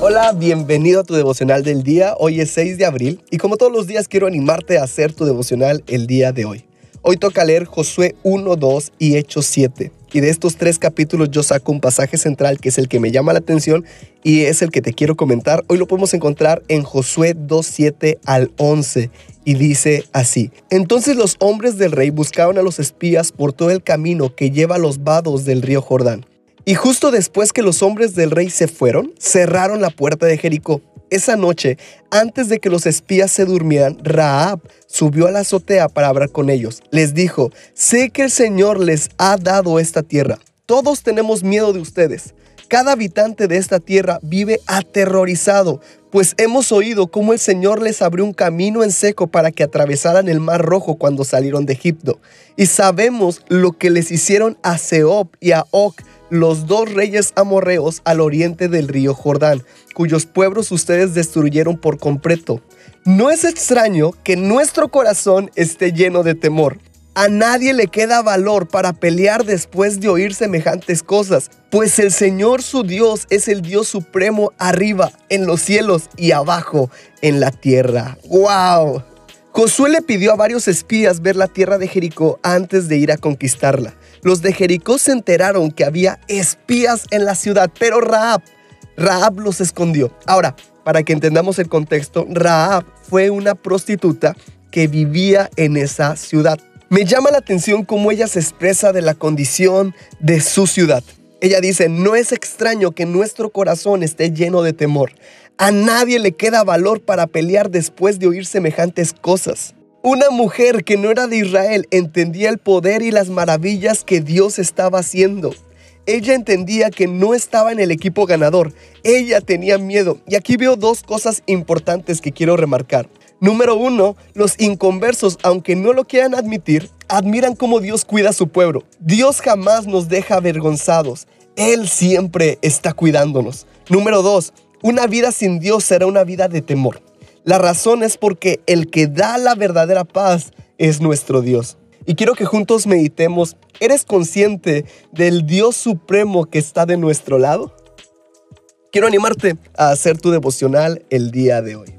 Hola, bienvenido a tu devocional del día. Hoy es 6 de abril y como todos los días quiero animarte a hacer tu devocional el día de hoy. Hoy toca leer Josué 1, 2 y Hechos 7. Y de estos tres capítulos yo saco un pasaje central que es el que me llama la atención y es el que te quiero comentar. Hoy lo podemos encontrar en Josué 2, 7 al 11 y dice así. Entonces los hombres del rey buscaban a los espías por todo el camino que lleva a los vados del río Jordán. Y justo después que los hombres del rey se fueron, cerraron la puerta de Jericó. Esa noche, antes de que los espías se durmieran, Raab subió a la azotea para hablar con ellos. Les dijo, sé que el Señor les ha dado esta tierra. Todos tenemos miedo de ustedes. Cada habitante de esta tierra vive aterrorizado, pues hemos oído cómo el Señor les abrió un camino en seco para que atravesaran el mar rojo cuando salieron de Egipto. Y sabemos lo que les hicieron a Seop y a Oc los dos reyes amorreos al oriente del río Jordán, cuyos pueblos ustedes destruyeron por completo. No es extraño que nuestro corazón esté lleno de temor. A nadie le queda valor para pelear después de oír semejantes cosas, pues el Señor su Dios es el Dios supremo arriba, en los cielos y abajo, en la tierra. ¡Wow! Josué le pidió a varios espías ver la tierra de Jericó antes de ir a conquistarla. Los de Jericó se enteraron que había espías en la ciudad, pero Raab, Raab los escondió. Ahora, para que entendamos el contexto, Raab fue una prostituta que vivía en esa ciudad. Me llama la atención cómo ella se expresa de la condición de su ciudad. Ella dice, no es extraño que nuestro corazón esté lleno de temor. A nadie le queda valor para pelear después de oír semejantes cosas. Una mujer que no era de Israel entendía el poder y las maravillas que Dios estaba haciendo. Ella entendía que no estaba en el equipo ganador. Ella tenía miedo. Y aquí veo dos cosas importantes que quiero remarcar. Número uno, los inconversos, aunque no lo quieran admitir, admiran cómo Dios cuida a su pueblo. Dios jamás nos deja avergonzados. Él siempre está cuidándonos. Número dos, una vida sin Dios será una vida de temor. La razón es porque el que da la verdadera paz es nuestro Dios. Y quiero que juntos meditemos, ¿eres consciente del Dios supremo que está de nuestro lado? Quiero animarte a hacer tu devocional el día de hoy.